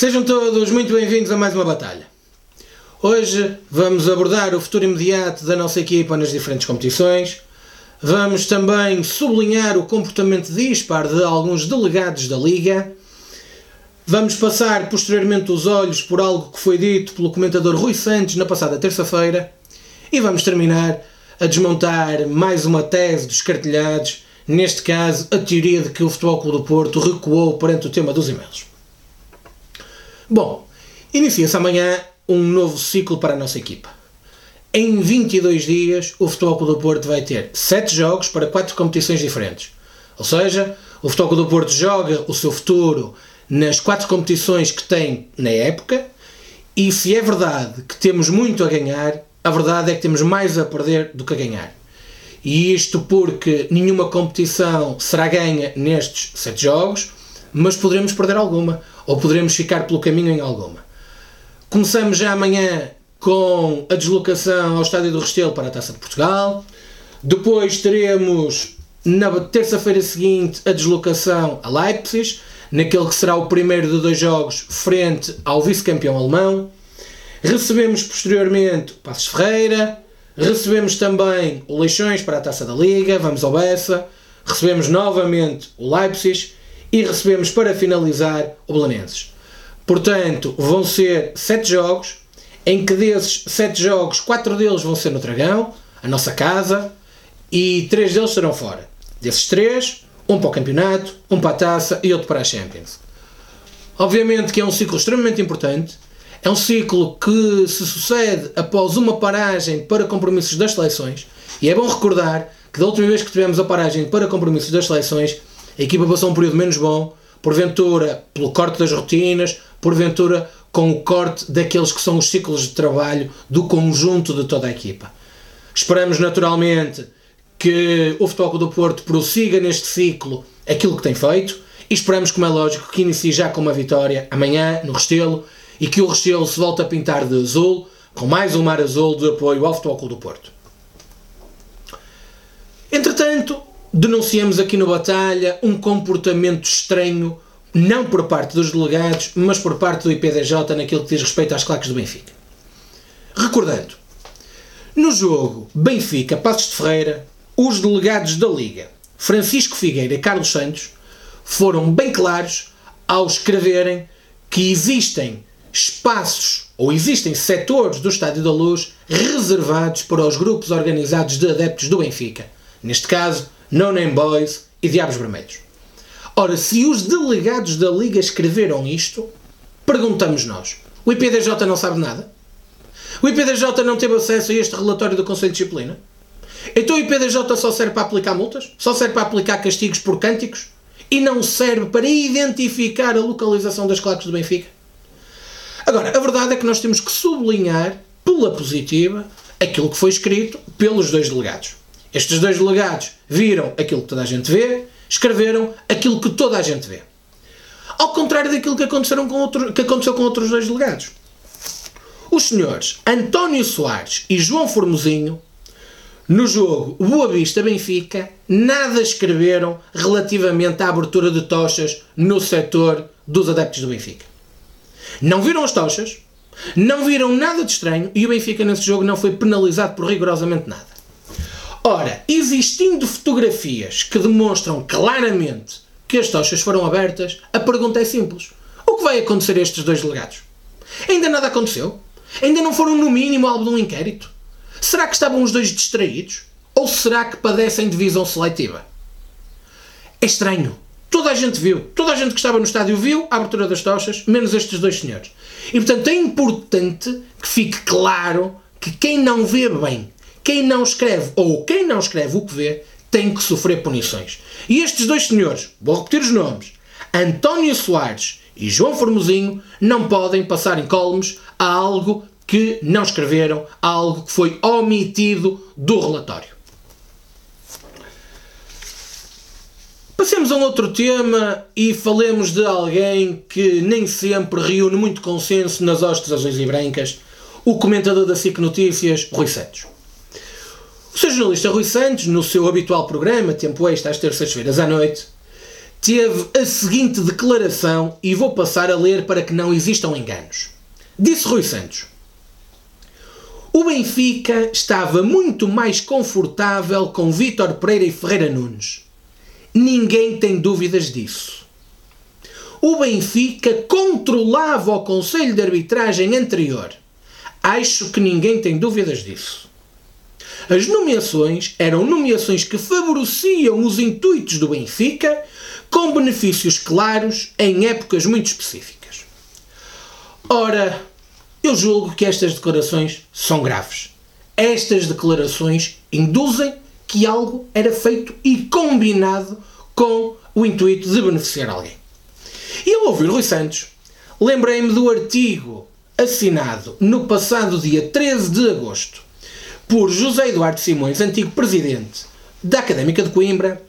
Sejam todos muito bem-vindos a mais uma batalha. Hoje vamos abordar o futuro imediato da nossa equipa nas diferentes competições. Vamos também sublinhar o comportamento dispar de alguns delegados da Liga. Vamos passar posteriormente os olhos por algo que foi dito pelo comentador Rui Santos na passada terça-feira. E vamos terminar a desmontar mais uma tese dos cartilhados, neste caso a teoria de que o Futebol Clube do Porto recuou perante o tema dos e-mails. Bom, inicia-se amanhã um novo ciclo para a nossa equipa. Em 22 dias, o Futebol Clube do Porto vai ter 7 jogos para 4 competições diferentes. Ou seja, o Futebol Clube do Porto joga o seu futuro nas 4 competições que tem na época, e se é verdade que temos muito a ganhar, a verdade é que temos mais a perder do que a ganhar. E isto porque nenhuma competição será ganha nestes 7 jogos, mas poderemos perder alguma ou poderemos ficar pelo caminho em alguma. Começamos já amanhã com a deslocação ao Estádio do Restelo para a Taça de Portugal. Depois teremos na terça-feira seguinte a deslocação a Leipzig, naquele que será o primeiro de dois jogos frente ao vice-campeão alemão. Recebemos posteriormente Passos Ferreira, recebemos também o Leixões para a Taça da Liga, vamos ao Bessa, recebemos novamente o Leipzig e recebemos para finalizar o Belenenses. Portanto, vão ser sete jogos, em que desses sete jogos, quatro deles vão ser no Dragão, a nossa casa, e três deles serão fora. Desses três, um para o campeonato, um para a taça e outro para a Champions. Obviamente que é um ciclo extremamente importante, é um ciclo que se sucede após uma paragem para compromissos das seleções, e é bom recordar que da última vez que tivemos a paragem para compromissos das seleções, a equipa passou um período menos bom, porventura pelo corte das rotinas, porventura com o corte daqueles que são os ciclos de trabalho do conjunto de toda a equipa. Esperamos naturalmente que o Futebol do Porto prossiga neste ciclo aquilo que tem feito e esperamos, como é lógico, que inicie já com uma vitória amanhã no Restelo e que o Restelo se volte a pintar de azul com mais um mar azul de apoio ao Futebol do Porto. Entretanto, denunciamos aqui no Batalha um comportamento estranho, não por parte dos delegados, mas por parte do IPDJ naquilo que diz respeito às claques do Benfica. Recordando, no jogo Benfica-Passos de Ferreira, os delegados da Liga, Francisco Figueira e Carlos Santos, foram bem claros ao escreverem que existem espaços ou existem setores do Estádio da Luz reservados para os grupos organizados de adeptos do Benfica. Neste caso, no Name Boys e Diabos Vermelhos. Ora, se os delegados da Liga escreveram isto, perguntamos nós: o IPDJ não sabe nada? O IPDJ não teve acesso a este relatório do Conselho de Disciplina? Então o IPDJ só serve para aplicar multas? Só serve para aplicar castigos por cânticos? E não serve para identificar a localização das claques do Benfica? Agora, a verdade é que nós temos que sublinhar, pela positiva, aquilo que foi escrito pelos dois delegados. Estes dois delegados viram aquilo que toda a gente vê, escreveram aquilo que toda a gente vê. Ao contrário daquilo que, aconteceram com outro, que aconteceu com outros dois delegados. Os senhores António Soares e João Formosinho, no jogo Boa Vista-Benfica, nada escreveram relativamente à abertura de tochas no setor dos adeptos do Benfica. Não viram as tochas, não viram nada de estranho e o Benfica nesse jogo não foi penalizado por rigorosamente nada. Ora, existindo fotografias que demonstram claramente que as tochas foram abertas, a pergunta é simples: o que vai acontecer a estes dois delegados? Ainda nada aconteceu? Ainda não foram, no mínimo, alvo de um inquérito? Será que estavam os dois distraídos? Ou será que padecem de visão seletiva? É estranho. Toda a gente viu. Toda a gente que estava no estádio viu a abertura das tochas, menos estes dois senhores. E portanto é importante que fique claro que quem não vê bem quem não escreve ou quem não escreve o que vê tem que sofrer punições. E estes dois senhores, vou repetir os nomes, António Soares e João Formosinho, não podem passar em colmes a algo que não escreveram, a algo que foi omitido do relatório. Passemos a um outro tema e falemos de alguém que nem sempre reúne muito consenso nas hostes azuis e brancas, o comentador da SIC Notícias, Rui Santos. O seu jornalista Rui Santos, no seu habitual programa, Tempo Extra, às terças-feiras à noite, teve a seguinte declaração e vou passar a ler para que não existam enganos. Disse Rui Santos: O Benfica estava muito mais confortável com Vítor Pereira e Ferreira Nunes. Ninguém tem dúvidas disso. O Benfica controlava o Conselho de Arbitragem anterior. Acho que ninguém tem dúvidas disso. As nomeações eram nomeações que favoreciam os intuitos do Benfica com benefícios claros em épocas muito específicas. Ora, eu julgo que estas declarações são graves. Estas declarações induzem que algo era feito e combinado com o intuito de beneficiar alguém. E ao ouvir Rui Santos, lembrei-me do artigo assinado no passado dia 13 de agosto por José Eduardo Simões, antigo presidente da Académica de Coimbra,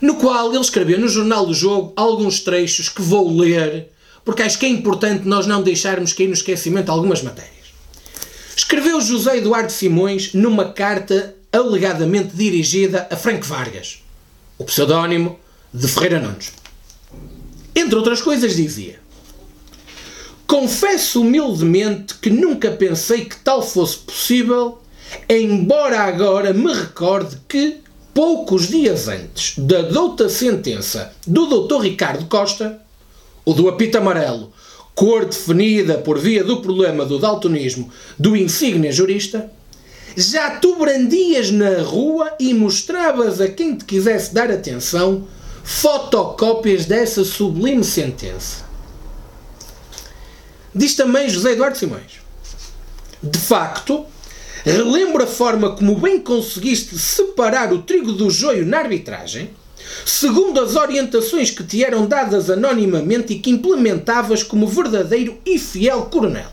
no qual ele escreveu no Jornal do Jogo alguns trechos que vou ler, porque acho que é importante nós não deixarmos cair no esquecimento algumas matérias. Escreveu José Eduardo Simões numa carta alegadamente dirigida a Frank Vargas, o pseudónimo de Ferreira Nunes. Entre outras coisas, dizia: Confesso humildemente que nunca pensei que tal fosse possível, embora agora me recorde que, poucos dias antes da douta sentença do Dr. Ricardo Costa, o do apito amarelo, cor definida por via do problema do daltonismo do insigne jurista, já tu brandias na rua e mostravas a quem te quisesse dar atenção fotocópias dessa sublime sentença. Diz também José Eduardo Simões. De facto, relembro a forma como bem conseguiste separar o trigo do joio na arbitragem, segundo as orientações que te eram dadas anonimamente e que implementavas como verdadeiro e fiel coronel.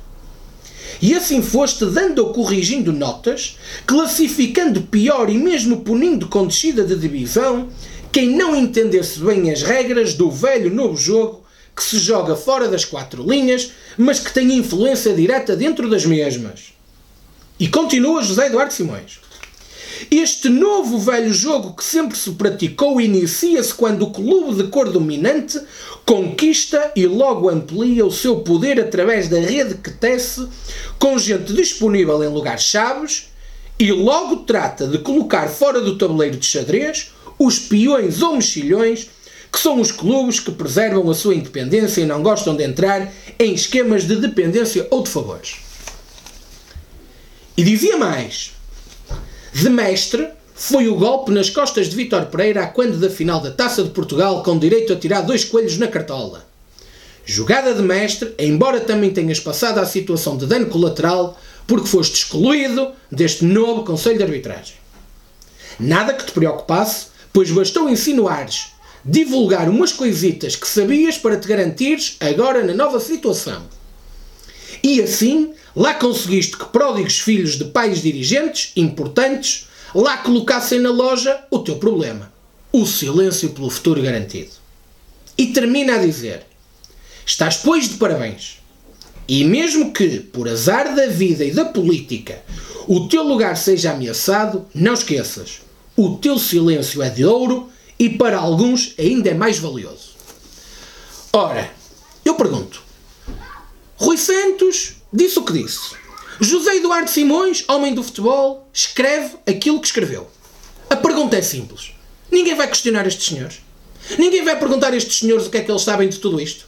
E assim foste dando ou corrigindo notas, classificando pior e mesmo punindo com descida de divisão quem não entendesse bem as regras do velho novo jogo que se joga fora das quatro linhas, mas que tem influência direta dentro das mesmas. E continua José Eduardo Simões. Este novo velho jogo que sempre se praticou inicia-se quando o clube de cor dominante conquista e logo amplia o seu poder através da rede que tece, com gente disponível em lugares chaves, e logo trata de colocar fora do tabuleiro de xadrez os peões ou mexilhões, que são os clubes que preservam a sua independência e não gostam de entrar em esquemas de dependência ou de favores. E dizia mais: de mestre foi o golpe nas costas de Vítor Pereira quando da final da Taça de Portugal com direito a tirar dois coelhos na cartola. Jogada de mestre, embora também tenhas passado à situação de dano colateral, porque foste excluído deste novo Conselho de Arbitragem. Nada que te preocupasse, pois bastou insinuares, divulgar umas coisitas que sabias para te garantires agora na nova situação. E assim, lá conseguiste que pródigos filhos de pais dirigentes, importantes, lá colocassem na loja o teu problema. O silêncio pelo futuro garantido. E termina a dizer: Estás, pois, de parabéns. E mesmo que, por azar da vida e da política, o teu lugar seja ameaçado, não esqueças o teu silêncio é de ouro e para alguns ainda é mais valioso. Ora, eu pergunto: Rui Santos disse o que disse. José Eduardo Simões, homem do futebol, escreve aquilo que escreveu. A pergunta é simples. Ninguém vai questionar estes senhores. Ninguém vai perguntar a estes senhores o que é que eles sabem de tudo isto.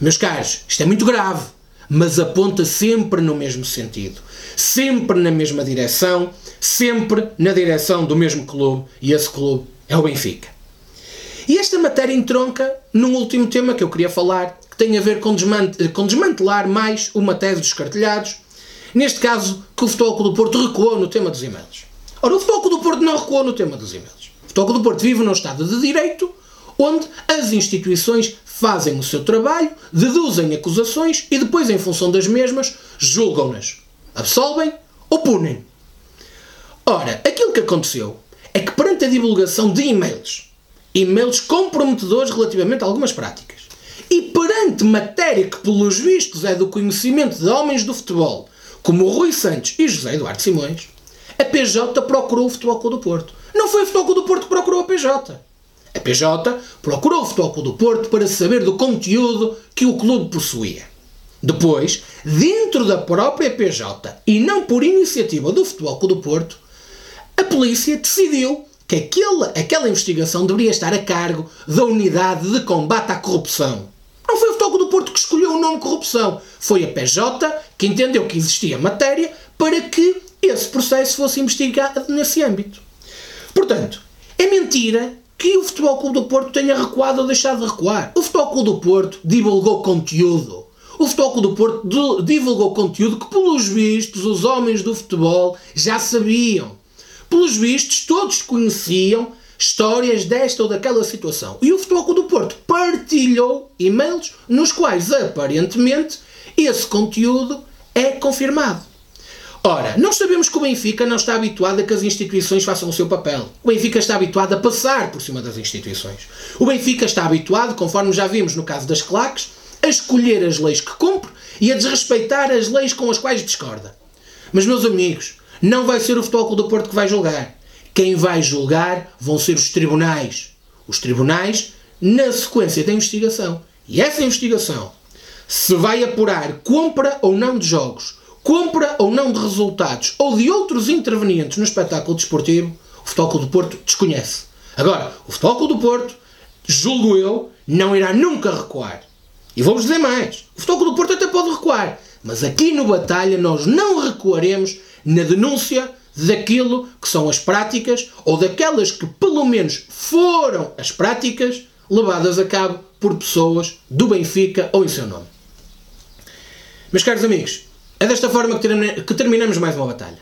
Meus caros, isto é muito grave, mas aponta sempre no mesmo sentido, sempre na mesma direção sempre na direção do mesmo clube, e esse clube é o Benfica. E esta matéria entronca num último tema que eu queria falar, tem a ver com, desmantelar mais uma tese dos cartelhados, neste caso que o Futebol do Porto recuou no tema dos e-mails. Ora, o Futebol do Porto não recuou no tema dos e-mails. O Futebol do Porto vive num Estado de Direito, onde as instituições fazem o seu trabalho, deduzem acusações e depois, em função das mesmas, julgam-nas, absolvem ou punem. Ora, aquilo que aconteceu é que perante a divulgação de e-mails, e-mails comprometedores relativamente a algumas práticas, e perante matéria que, pelos vistos, é do conhecimento de homens do futebol, como Rui Santos e José Eduardo Simões, a PJ procurou o Futebol Clube do Porto. Não foi o Futebol Clube do Porto que procurou a PJ. A PJ procurou o Futebol Clube do Porto para saber do conteúdo que o clube possuía. Depois, dentro da própria PJ e não por iniciativa do Futebol Clube do Porto, a polícia decidiu que aquela, aquela investigação deveria estar a cargo da Unidade de Combate à Corrupção. Não foi o Futebol do Porto que escolheu o nome corrupção. Foi a PJ que entendeu que existia matéria para que esse processo fosse investigado nesse âmbito. Portanto, é mentira que o Futebol Clube do Porto tenha recuado ou deixado de recuar. O Futebol Clube do Porto divulgou conteúdo. O Futebol Clube do Porto divulgou conteúdo que, pelos vistos, os homens do futebol já sabiam. Pelos vistos, todos conheciam histórias desta ou daquela situação. E o Futebol Clube do Porto partilhou e-mails nos quais, aparentemente, esse conteúdo é confirmado. Ora, nós sabemos que o Benfica não está habituado a que as instituições façam o seu papel. O Benfica está habituado a passar por cima das instituições. O Benfica está habituado, conforme já vimos no caso das claques, a escolher as leis que cumpre e a desrespeitar as leis com as quais discorda. Mas, meus amigos, não vai ser o Futebol do Porto que vai julgar. Quem vai julgar vão ser os tribunais. Os tribunais na sequência da investigação. E essa investigação se vai apurar compra ou não de jogos, compra ou não de resultados ou de outros intervenientes no espetáculo desportivo, o Futebol do Porto desconhece. Agora, o Futebol do Porto, julgo eu, não irá nunca recuar. E vou-vos dizer mais: o Futebol do Porto até pode recuar, mas aqui no Batalha nós não recuaremos na denúncia daquilo que são as práticas ou daquelas que pelo menos foram as práticas levadas a cabo por pessoas do Benfica ou em seu nome. Meus caros amigos, é desta forma que terminamos mais uma batalha.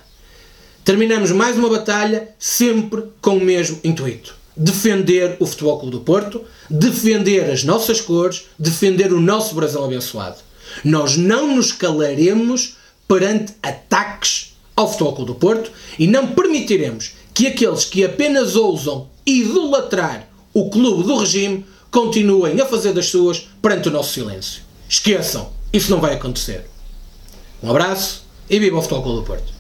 Terminamos mais uma batalha sempre com o mesmo intuito: defender o Futebol Clube do Porto, defender as nossas cores, defender o nosso Brasil abençoado. Nós não nos calaremos perante ataques ao Futebol do Porto e não permitiremos que aqueles que apenas ousam idolatrar o clube do regime continuem a fazer das suas perante o nosso silêncio. Esqueçam, isso não vai acontecer. Um abraço e viva o Futebol do Porto.